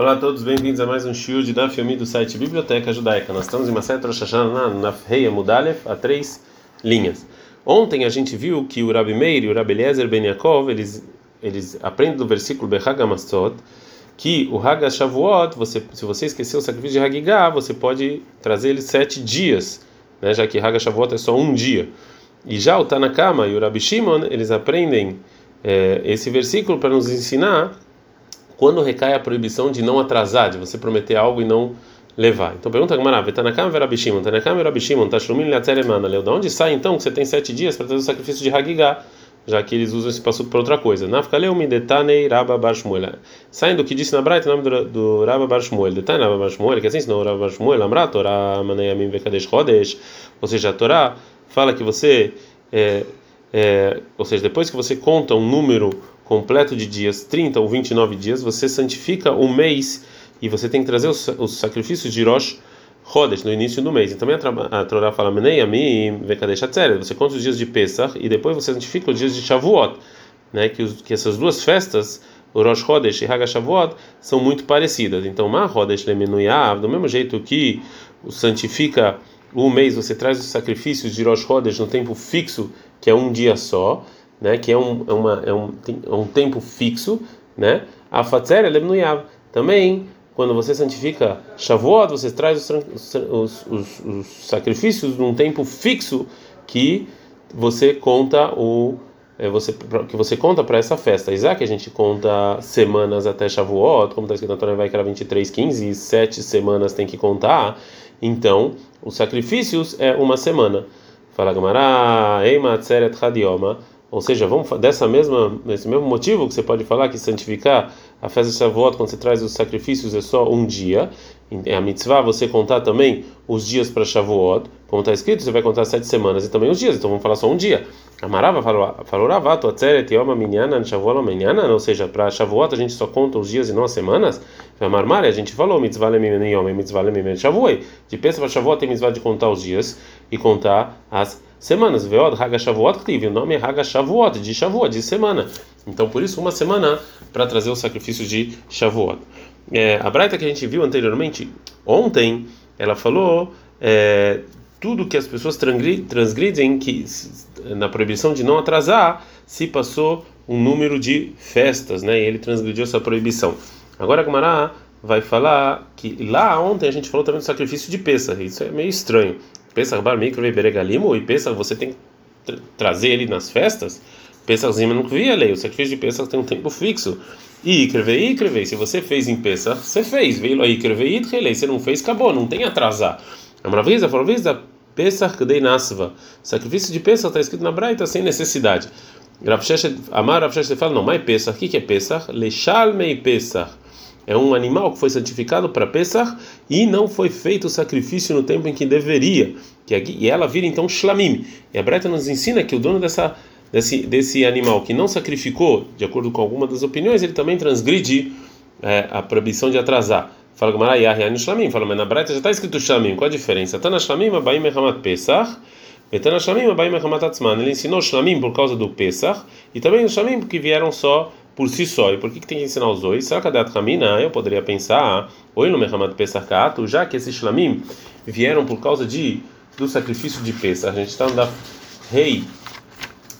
Olá a todos, bem-vindos a mais um show de Daf Yomi do site Biblioteca Judaica. Nós estamos em Maset Rosh Hashanah na Reia Mudalef, a três linhas. Ontem a gente viu que o Rabi Meir e o Rabi Eliezer Ben Yaakov, eles, eles aprendem do versículo Behag Amassot, que o Haga Shavuot, você, se você esqueceu o sacrifício de Hagigah, você pode trazer ele sete dias, né, já que Haga Shavuot é só um dia. E já o Tanakama e o Rabi Shimon, eles aprendem é, esse versículo para nos ensinar quando recai a proibição de não atrasar, de você prometer algo e não levar. Então pergunta Gamara, Vetanakam verabishimon, Tanakam verabishimon, Tashlumin leatzeremana, Leu, de onde sai então que você tem sete dias para fazer o sacrifício de Hagigah, já que eles usam esse passo para outra coisa. Nafkaleu midetanei Rabba Bar Shmuel. Saem do que disse na Braita, o nome do, do Rabba Bar Shmuel. Detanei Rabba Bar Shmuel, que assim ensinou Rabba Bar Shmuel, Amra Torah manayamim vekadesh chodesh, ou seja, a Torá fala que você, é, é, ou seja, depois que você conta um número completo de dias, 30 ou 29 dias, você santifica o mês e você tem que trazer os, os sacrifícios de Rosh Chodesh no início do mês. E também a, a Torá fala, você conta os dias de Pesach e depois você santifica os dias de Shavuot, né? que, os, que essas duas festas, o Rosh Chodesh e Haga Shavuot, são muito parecidas. Então, Ma Chodesh Lemenuyav, do mesmo jeito que santifica o mês, você traz os sacrifícios de Rosh Chodesh no tempo fixo, que é um dia só, né, que é um, é uma, é um, é um tempo fixo, né? A fatzer é Também, quando você santifica Shavuot, você traz os, os, os, os, sacrifícios num tempo fixo que você conta o é você que você conta para essa festa. Isaac a gente conta semanas até Shavuot, como está escrito na Torá vai que era 23, 15 e sete semanas tem que contar. Então, os sacrifícios é uma semana. Fala Gamara, Eima Tzeret Hadioma ou seja, vamos dessa mesma desse mesmo motivo que você pode falar que santificar a festa de Shavuot quando você traz os sacrifícios é só um dia. A mitzvah você contar também os dias para Shavuot, como está escrito, você vai contar sete semanas e também os dias. Então vamos falar só um dia. Amarava falou Ravato atzeret Shavuot minyanan, ou seja, para Shavuot a gente só conta os dias e não as semanas. Amarmar a gente falou mitzvah lemim yom mitzvah lemim Shavuot. De pensa para Shavuot tem mitzvah de contar os dias e contar as semanas. Veod Haga Shavuot tive o nome é Haga Shavuot, de Shavuot, de semana. Então, por isso, uma semana para trazer os sacrifícios de Shavuot. É, a Braita que a gente viu anteriormente, ontem, ela falou é, tudo que as pessoas transgridem que, na proibição de não atrasar, se passou um número de festas, né? E ele transgrediu essa proibição. Agora Gumará vai falar que lá ontem a gente falou também do sacrifício de Pesach. Isso é meio estranho. Pesach Bar Mikro Beregalimo e Pesach você tem que trazer ele nas festas. Pesach Zima não via lei. O sacrifício de Pesach tem um tempo fixo. E Ikrevei, Ikrevei. Se você fez em Pesach, você fez. Veio aí Ikrevei, Ikrevei. Se não fez, acabou. Não tem atrasar. A maravilha, falou, Pesach Kdei Nasva. Sacrifício de Pesach está escrito na Braita sem necessidade. Amar Rav fala, não, mas Pesach. O que é Pesach? Lechalmei Pesach é um animal que foi santificado para Pesach e não foi feito o sacrifício no tempo em que deveria. E ela vira então Shlamim. E a Breta nos ensina que o dono dessa, desse, desse animal que não sacrificou, de acordo com alguma das opiniões, ele também transgride é, a proibição de atrasar. Fala Gamara Yahyani Shlamim. Fala, mas na Breta já está escrito Shlamim. Qual a diferença? Tana Shlamim, Abaim Mechamat Pesach. Betana Shlamim, Abaim Mechamat Atzman. Ele ensinou Shlamim por causa do Pesach e também o Shlamim porque vieram só por si só. E por que, que tem que ensinar os dois? Será que a Kamina, eu poderia pensar, oi no Mehamad Pesach já que esses Shlamim vieram por causa de do sacrifício de Pesach. A gente está andando rei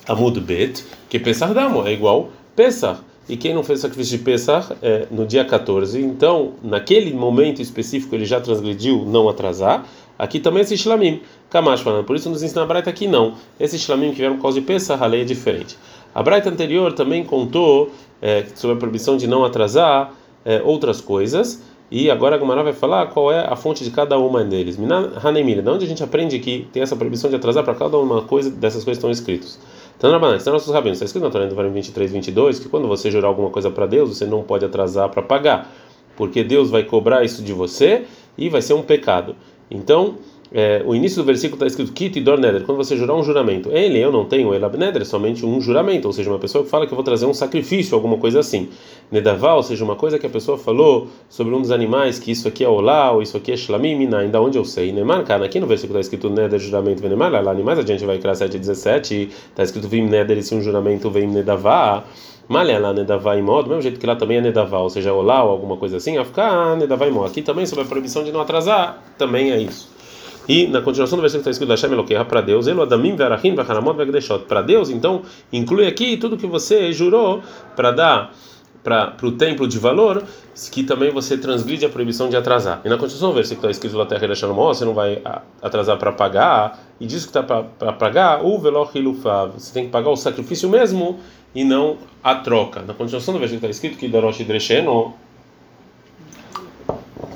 Amud Bet, que Pesach Damo é igual Pesach. E quem não fez o sacrifício de Pesach é no dia 14, então, naquele momento específico, ele já transgrediu não atrasar. Aqui também esse Shlamim, Kamash falando. Por isso nos ensina a Braita aqui não. Esse Shlamim que vieram por causa de Pesach, a lei é diferente. A Braita anterior também contou é, sobre a proibição de não atrasar é, outras coisas. E agora a Gumara vai falar qual é a fonte de cada uma deles. Hanemira, de onde a gente aprende que tem essa proibição de atrasar para cada uma coisa dessas coisas estão escritas. Tanrabanan, estão nossos rabinos, está escrito na Torá do 23, 22, que quando você jurar alguma coisa para Deus, você não pode atrasar para pagar, porque Deus vai cobrar isso de você e vai ser um pecado. Então, é, o início do versículo está escrito Kit Dor Neder, quando você jurar um juramento. Ele, eu não tenho, Elab Neder, somente um juramento, ou seja, uma pessoa que fala que eu vou trazer um sacrifício, alguma coisa assim. Nedavá, ou seja, uma coisa que a pessoa falou sobre um dos animais, que isso aqui é Olá, ou isso aqui é Shlamim, ainda onde eu sei. Neymar, cara, aqui no versículo está escrito Neder, juramento, Venemar, lá animais, adiante vai criar 7 17, está escrito Vim Neder, e se um juramento vem Nedavá. Malha lá Nedavá modo, do mesmo jeito que lá também é Nedavá, ou seja, Olá, ou alguma coisa assim, a ficar Nedavá modo. Aqui também sobre a proibição de não atrasar, também é isso. E na continuação do versículo está escrito Hashem Eloqueha para Deus, Elo Adamim Verachim Vacharamot Vegdeshot. Para Deus, então, inclui aqui tudo que você jurou para dar para o templo de valor, que também você transgride a proibição de atrasar. E na continuação do versículo está escrito lá terra você não vai atrasar para pagar, e diz que está para pagar o veloch você tem que pagar o sacrifício mesmo e não a troca. Na continuação do versículo está escrito que Dorosh Dresheno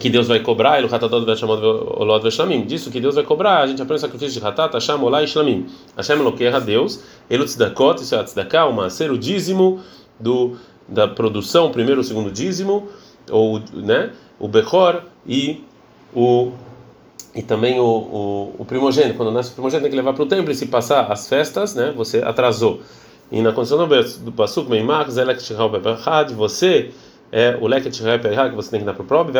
que Deus vai cobrar, ele Hatadot Olod Veshlamim. Disso que Deus vai cobrar, a gente aprende o sacrifício de Hatat, Hashem, Olá e Shlamim. Hashem Eloqueha, Deus, Elu Tzedakot, isso é Tzedakah, o Maser, o dízimo do, da produção, primeiro ou o segundo dízimo, ou, né, o Bechor e o e também o, o, o primogênito, quando nasce o primogênito tem que levar para o templo e se passar as festas, né, você atrasou. E na condição do Pasuk, Meimach, Zelek Shechal Bebechad, você é o leket que você tem que dar para o próprio,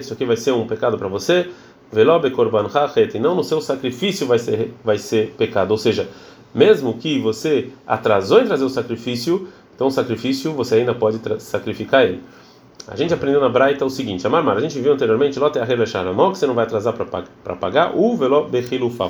isso aqui vai ser um pecado para você, velobe korban e não no seu sacrifício vai ser vai ser pecado, ou seja, mesmo que você atrasou em trazer o sacrifício, então o sacrifício você ainda pode sacrificar ele. A gente aprendeu na Braita o seguinte: Amar, a gente viu anteriormente, Lote que você não vai atrasar para pagar, o velo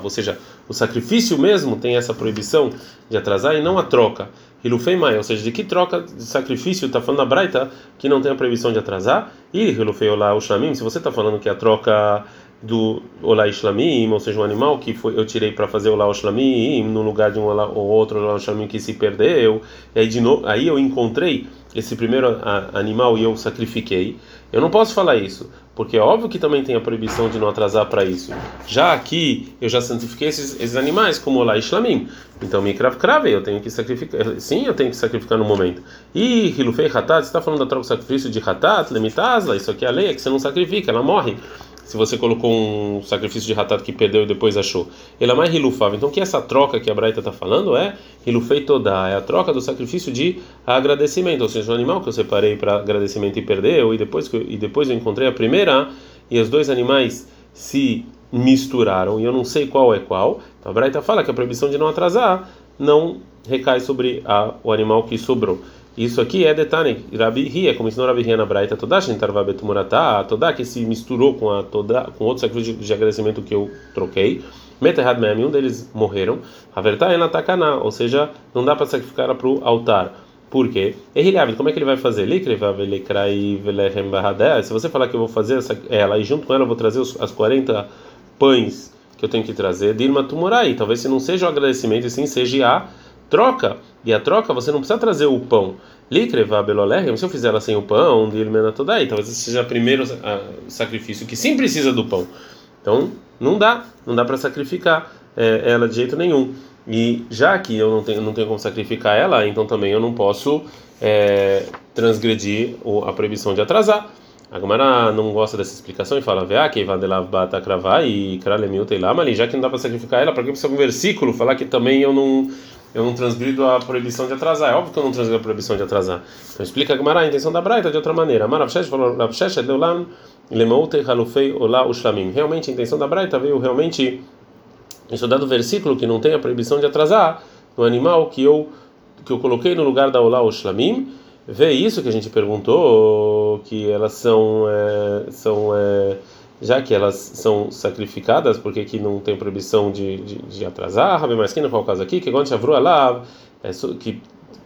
ou seja, o sacrifício mesmo tem essa proibição de atrasar e não a troca. Hilufei Mai, ou seja, de que troca de sacrifício está falando na Braita que não tem a proibição de atrasar? E Hilufei Olá Ushlamim, se você está falando que a troca do Olá Ishlamim, ou seja, um animal que foi, eu tirei para fazer Olá Ishlamim no lugar de um Olá, ou outro Olá Ishlamim que se perdeu, aí, de novo, aí eu encontrei esse primeiro animal e eu sacrifiquei. Eu não posso falar isso, porque é óbvio que também tem a proibição de não atrasar para isso. Já aqui eu já santifiquei esses, esses animais como Olá Ishlamim. Então, me crave crave, eu tenho que sacrificar. Sim, eu tenho que sacrificar no momento. E Hilufei Hatat, você está falando da troca do sacrifício de Hatat, Lemitazla, isso aqui é a lei, é que você não sacrifica, ela morre se você colocou um sacrifício de ratat que perdeu e depois achou. Ele é mais hilufava. Então, que essa troca que a Braita está falando é hilufei toda, é a troca do sacrifício de agradecimento. Ou seja, o animal que eu separei para agradecimento e perdeu, e depois, eu, e depois eu encontrei a primeira, e os dois animais se misturaram, e eu não sei qual é qual. Então, a Braita fala que a proibição de não atrasar não recai sobre a, o animal que sobrou. Isso aqui é detalhe, Rabi Ria, como ensinou Rabi Ria na Braita, toda Shintarva Betumurata, toda que se misturou com a toda com outro sacrifício de, de agradecimento que eu troquei. Meterhad Mem, um deles morreram. A verdade é na Takaná, ou seja, não dá para sacrificar para o altar. Por quê? Errilhavid, como é que ele vai fazer? Se você falar que eu vou fazer essa, ela e junto com ela eu vou trazer os, as 40 pães que eu tenho que trazer, Dilma Tumorai, talvez se não seja o agradecimento, e sim seja a troca. E a troca você não precisa trazer o pão. Likreva belolerem, se eu fizer ela sem o pão, dilmena todai, talvez esse seja o primeiro sacrifício que sim precisa do pão. Então, não dá, não dá para sacrificar é, ela de jeito nenhum. E já que eu não tenho, não tenho como sacrificar ela, então também eu não posso é, transgredir a proibição de atrasar. A Gamara não gosta dessa explicação e fala, vea que vadelav bata kravai e kralemiu teilama ali, já que não dá para sacrificar ela, para que precisa um versículo falar que também eu não eu não transgrido a proibição de atrasar. É óbvio que eu não transgrido a proibição de atrasar. Então explica Gemara a intenção da Braita de outra maneira. É. Realmente a intenção da Braita veio realmente, isso dado versículo que não tem a proibição de atrasar, no animal que eu, que eu coloquei no lugar da Olá, Ushlamim. Vê isso que a gente perguntou, que elas são. É, são é, já que elas são sacrificadas, porque aqui não tem proibição de, de, de atrasar, Rabi Maskina, qual é o caso aqui, que quando Shavru Alav, é, que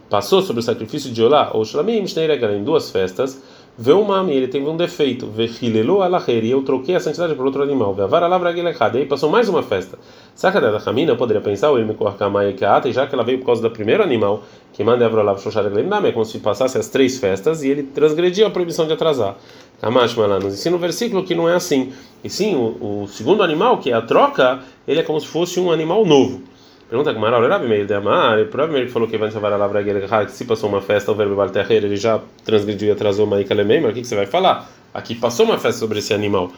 passou sobre o sacrifício de Olá, ou Shlamim, em duas festas, vê um mami, ele teve um defeito, vechilelu alaher, e eu troquei a santidade por outro animal, veavar alavra e aí passou mais uma festa. Saca da Ramina, eu poderia pensar, o corcamai que e já que ela veio por causa do primeiro animal, que manda Avrolav Shoshar é como se passasse as três festas e ele transgrediu a proibição de atrasar. Kamash lá nos ensina um versículo que não é assim. E sim, o, o, segundo animal, que é a troca, ele é como se fosse um animal novo. Pergunta que Maral era meio de amar, provavelmente falou que vai salvar a lavra que se passou uma festa, o verbo balterreira, ele já transgrediu e atrasou uma ikalemei, mas o que, que você vai falar? Aqui passou uma festa sobre esse animal.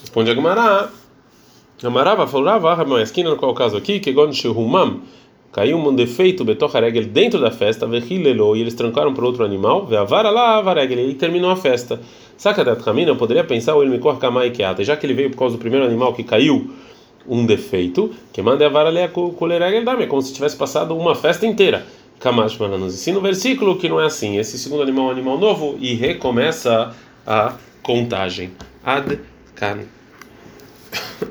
Responde a Gemara, Amarava falou, Rava, aqui no qual caso aqui, que quando Shehumam caiu um defeito Betocharegel dentro da festa, Vehilelo, e eles trancaram para outro animal, Veavara lá, Varegel, e terminou a festa. Sacadat Kamina, eu poderia pensar, o Elmikor Kamai Keata, já que ele veio por causa do primeiro animal que caiu um defeito, que manda a vara ler Dame, é como se tivesse passado uma festa inteira. Kamash nos ensina o versículo que não é assim. Esse segundo animal é um animal novo e recomeça a contagem. Ad Kan.